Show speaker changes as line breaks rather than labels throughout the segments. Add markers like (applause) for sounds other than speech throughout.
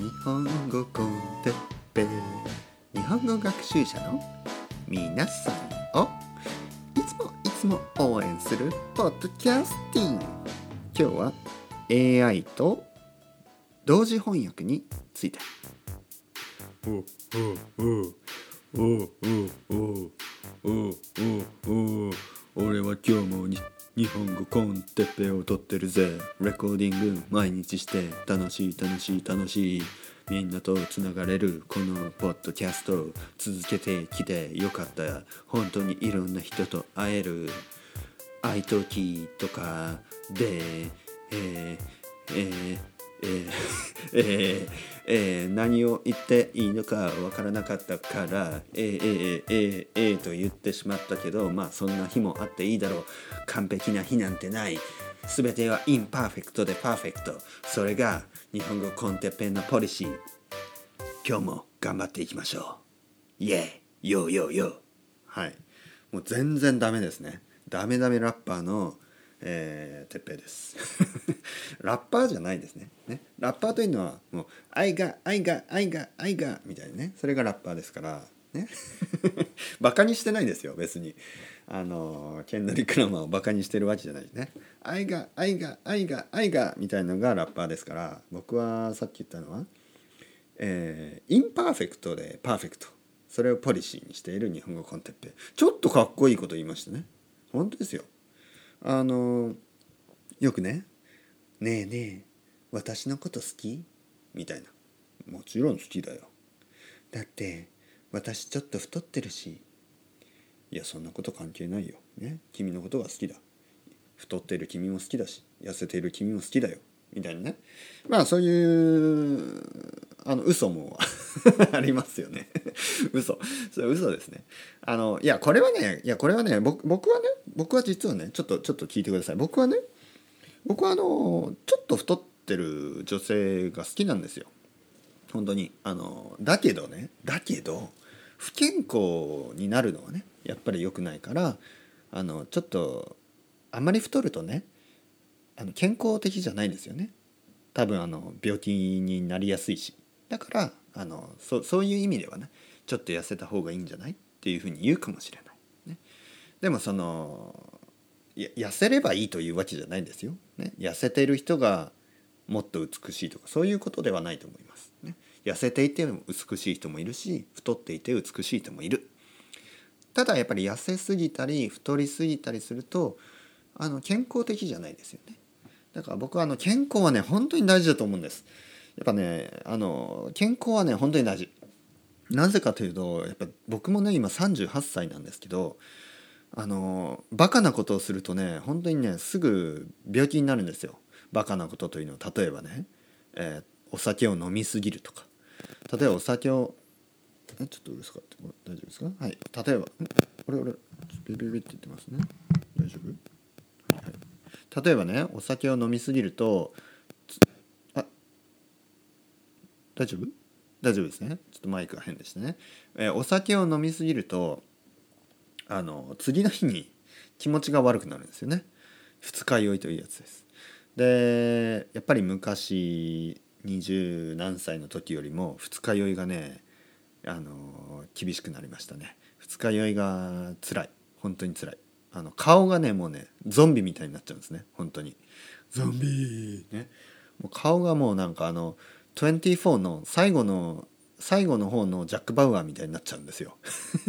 日本語コンテッペ日本語学習者の皆さんをいつもいつも応援するポッドキャスティング。今日は AI と同時翻訳について。
おおおおおおお。ってるぜ。レコーディング毎日して楽しい楽しい楽しい。みんなとつながれる。このポッドキャスト続けてきてよかった。本当にいろんな人と会える。愛ときとかでえー、えー、えー、えー、えー、何を言っていいのかわからなかったからえー、えー、えー、えー、と言ってしまったけどまあそんな日もあっていいだろう。完璧な日なんてない。全ては imperfect で perfect。それが日本語 con Teppei のポリシー。今日も頑張っていきましょう。イエーイ。 Yo yo yo。
はい。もう全然ダメですね。ダメダメラッパーのえー、てっぺいです。(laughs) ラッパーじゃないですね。ね。ラッパーというのはもう「愛が愛が愛が愛が」みたいなね。それがラッパーですから。ね。(laughs) バカにしてないですよ別に。あのケンドリック・ラマーをバカにしてるわけじゃないね。愛が愛が愛が愛がみたいのがラッパーですから僕はさっき言ったのは、えー、 imperfect でパーフェクトそれをポリシーにしている日本語 con Teppei。ちょっとかっこいいこと言いましたね。本当ですよ。あのよくね「ねえねえ私のこと好き?」みたいな。もちろん好きだよ。だって私ちょっと太ってるしいやそんなこと関係ないよ、ね、君のことが好きだ。太ってる君も好きだし痩せている君も好きだよ。みたいなね。まあそういうあの嘘も (laughs) ありますよね。(laughs) 嘘。それ嘘ですね。あのいやこれはねいやこれはね僕僕はね僕は実はねちょっとちょっと聞いてください。僕はね僕はあのちょっと太ってる女性が好きなんですよ。本当に。あのだけどねだけど不健康になるのはねやっぱり良くないからあのちょっとあまり太るとねあの健康的じゃないんですよね。多分あの病気になりやすいし。だからあのそそういう意味ではねちょっと痩せた方がいいんじゃない？っていうふうに言うかもしれない、ね、でもその痩せればいいというわけじゃないんですよ、ね、痩せてる人がもっと美しいとかそういうことではないと思います、痩せていて美しい人もいるし太っていて美しい人もいる。ただやっぱり痩せすぎたり太りすぎたりするとあの健康的じゃないですよね。だから僕はあの健康はね本当に大事だと思うんです。やっぱねあの健康はね本当に大事。なぜかというとやっぱ僕もね今38歳なんですけどあのバカなことをするとね本当にねすぐ病気になるんですよ。バカなことというのは例えばね、えー、お酒を飲みすぎるとか。例えばお酒をえちょっとうるさかった。大丈夫ですか？はい。例えば俺俺ビビビって言ってますね。大丈夫、はい。はい、例えばねお酒を飲みすぎるとあ大丈夫？大丈夫ですね。ちょっとマイクが変でしたね、えー、お酒を飲みすぎるとあの次の日に気持ちが悪くなるんですよね。二日酔いというやつです。でやっぱり昔二十何歳の時よりも二日酔いがねあの厳しくなりましたね。二日酔いが辛い。本当に辛い。あの顔がねもうねゾンビみたいになっちゃうんですね。本当に。ゾンビ。ね。もう顔がもうなんかあの24の最後の最後の方のジャック・バウアーみたいになっちゃうんですよ。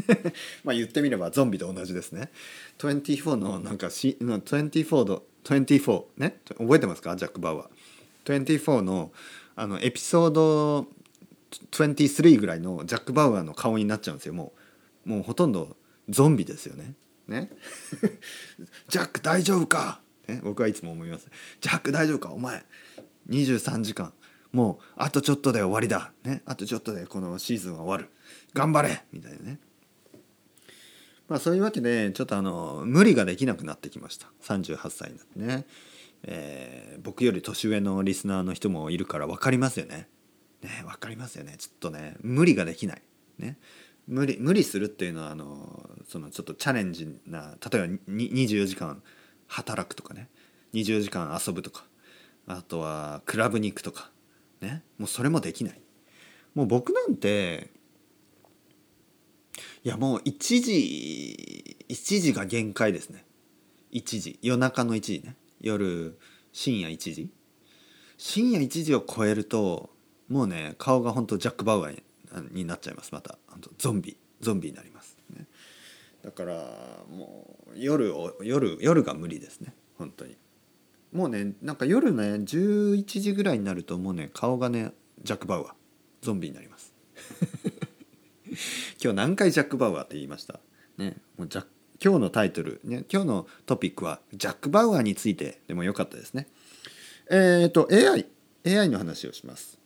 (laughs) まあ言ってみればゾンビと同じですね。24のなんかし24の24ね？覚えてますか？ジャック・バウアー。24のあのエピソード23ぐらいのジャック・バウアーの顔になっちゃうんですよ。もうもうほとんどゾンビですよね。ね？(laughs) ジャック大丈夫か、ね、僕はいつも思います。ジャック大丈夫か？お前。23時間。もうあとちょっとで終わりだ、ね、あとちょっとでこのシーズンは終わる。頑張れ！みたいなね。まあそういうわけでちょっとあの無理ができなくなってきました。38歳になってね、えー、僕より年上のリスナーの人もいるから分かりますよね。ね分かりますよね。ちょっとね無理ができない。ね。無理無理するっていうのはあのそのちょっとチャレンジな例えば24時間働くとかね。24時間遊ぶとか。あとはクラブに行くとか。ね。もうそれもできない。もう僕なんていやもう1時1時が限界ですね。1時。夜中の1時ね。夜深夜1時？深夜1時を超えるともうね顔が本当ジャック・バウアーになっちゃいますまた。ゾンビゾンビになります、ね、だからもう夜を夜夜が無理ですね。本当に。もうねなんか夜ね11時ぐらいになるともうね顔がねジャック・バウアー。ゾンビになります。(laughs) 今日何回ジャック・バウアーって言いました？ね。もうジャ今日のタイトル、ね、今日のトピックはジャック・バウアーについてでもよかったですね。えっ、ー、と AI AI の話をします。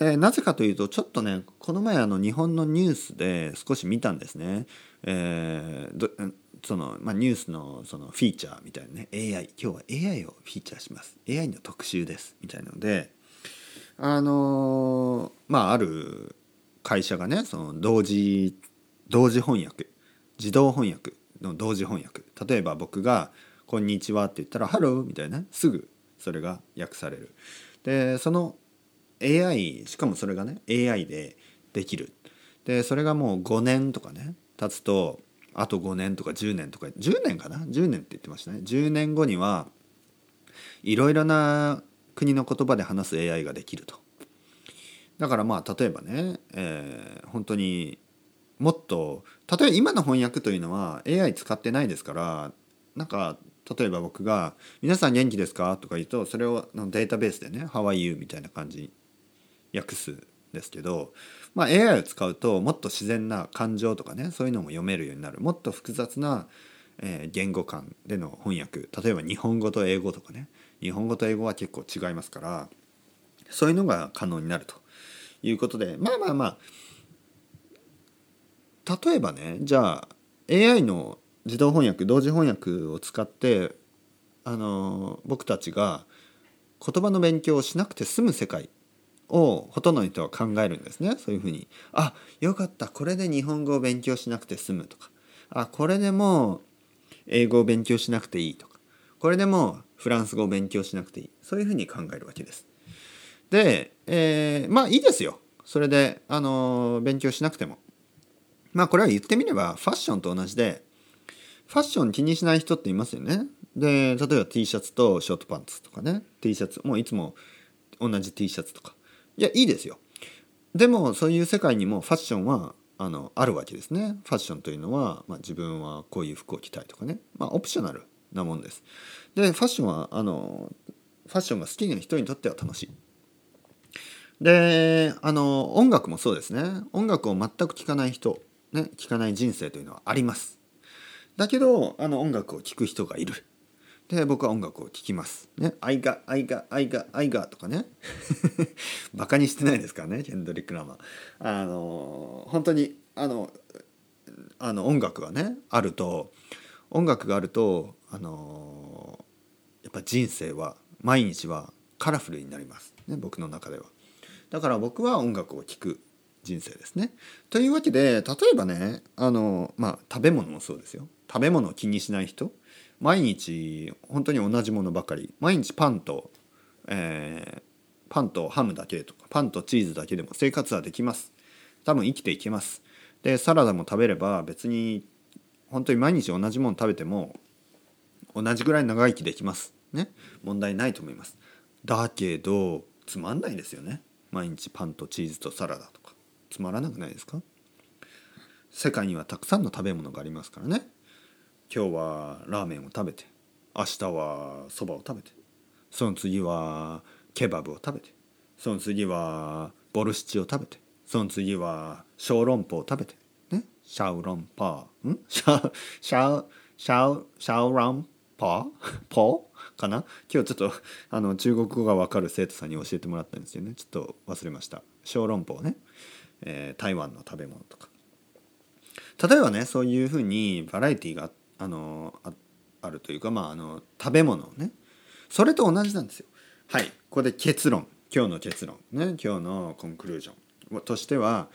えー、なぜかというとちょっとねこの前あの日本のニュースで少し見たんですね。えー、そのまあ、ニュースのそのフィーチャーみたいなね AI 今日は AI をフィーチャーします。AI の特集です。みたいなのであの、まあある会社がねその同時同時翻訳自動翻訳の同時翻訳。例えば僕が「こんにちは」って言ったら「ハロー」みたいな。すぐそれが訳される。でその AI しかもそれがね AI でできる。でそれがもう5年とかね経つとあと5年とか10年とか10年かな？10年って言ってましたね。10年後にはいろいろな国の言葉で話す AI ができると。だからまあ例えばね、えー、本当にもっと例えば今の翻訳というのは AI 使ってないですからなんか例えば僕が「皆さん元気ですか?」とか言うとそれをデータベースでね「How are you?」みたいな感じに訳すですけど、まあ、AI を使うともっと自然な感情とかねそういうのも読めるようになるもっと複雑な、えー、言語間での翻訳例えば日本語と英語とかね日本語と英語は結構違いますからそういうのが可能になるということでまあまあまあ例えばねじゃあ AI の自動翻訳同時翻訳を使ってあの僕たちが言葉の勉強をしなくて済む世界をほとんどの人は考えるんですね。そういうふうに。あよかった。これで日本語を勉強しなくて済むとか。あこれでも英語を勉強しなくていいとか。これでもフランス語を勉強しなくていい。そういうふうに考えるわけです。で、えー、まあいいですよ。それで、あの勉強しなくても。まあこれは言ってみればファッションと同じでファッション気にしない人っていますよね。で例えば T シャツとショートパンツとかね。T シャツもういつも同じ T シャツとか。いやいいですよ。でもそういう世界にもファッションはあのあるわけですね。ファッションというのは、まあ、自分はこういう服を着たいとかね、まあ、オプショナルなもんです。でファッションはあのファッションが好きな人にとっては楽しい。であの音楽もそうですね。音楽を全く聴かない人。ね聴かない人生というのはありますだけどあの音楽を聴く人がいるで僕は音楽を聴きます。ね、愛が愛が愛が愛がとかね (laughs) バカにしてないですからねケンドリック・ラマー。あの本当にあのあの音楽がねあると音楽があるとあのやっぱ人生は毎日はカラフルになります、ね、僕の中では。だから僕は音楽を聴く人生ですね。というわけで例えばねあの、まあ、食べ物もそうですよ。食べ物を気にしない人毎日本当に同じものばかり。毎日パンと、えー、パンとハムだけとかパンとチーズだけでも生活はできます。多分生きていけます。でサラダも食べれば別に本当に毎日同じもの食べても同じぐらい長生きできます。ね。問題ないと思います。だけどつまんないですよね。毎日パンとチーズとサラダとか。つまらなくないですか？世界にはたくさんの食べ物がありますからね。今日はラーメンを食べて明日はそばを食べてその次はケバブを食べてその次はボルシチを食べてその次は小籠包を食べてね？シャオロンパー。ん？シャウシャウシャウシャオランパー？(laughs) ポー？かな？今日ちょっとあの中国語が分かる生徒さんに教えてもらったんですよね。ちょっと忘れました。小籠包ね、えー、台湾の食べ物とか。例えばねそういうふうにバラエティーがあのあるというか、まあ、あの食べ物ねそれと同じなんですよ。はいここで結論。今日の結論。ね今日のコンクルージョン。としては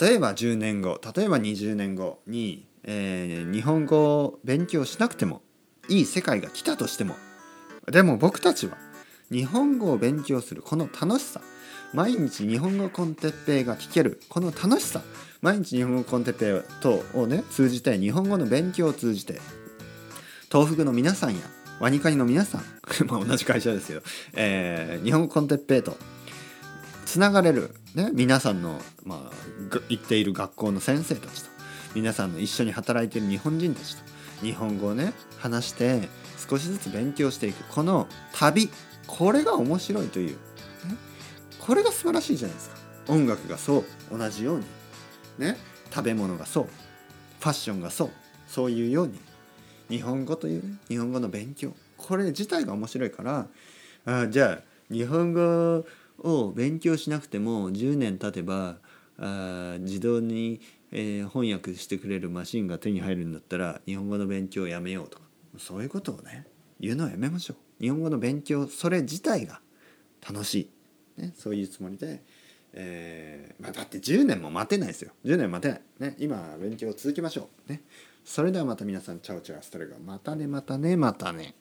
例えば10年後例えば20年後に、えー、日本語を勉強しなくてもいい世界が来たとしてもでも僕たちは日本語を勉強するこの楽しさ毎日日本語コンテッペイが聞けるこの楽しさ毎日日本語コンテッペイ等をね通じて日本語の勉強を通じて東北の皆さんやワニカニの皆さんまあ同じ会社ですよ、えー日本語コンテッペイとつながれる、ね、皆さんの、まあ、行っている学校の先生たちと皆さんの一緒に働いている日本人たちと日本語をね話して少しずつ勉強していく。この旅これが面白いという、これが素晴らしいじゃないですか。音楽がそう。同じように。ね。食べ物がそう。ファッションがそう。そういうように。日本語というね。日本語の勉強。これ自体が面白いからあじゃあ日本語を勉強しなくても10年経てばあ自動に、えー翻訳してくれるマシンが手に入るんだったら日本語の勉強をやめようとか。そういうことをね言うのはやめましょう。日本語の勉強それ自体が楽しい、ね、そういうつもりで、えーまあ、だって10年も待てないですよ。10年待てない、ね、今勉強を続けましょう、ね、それではまた皆さんチャオチャオアストレゴ。またねまたねまたね。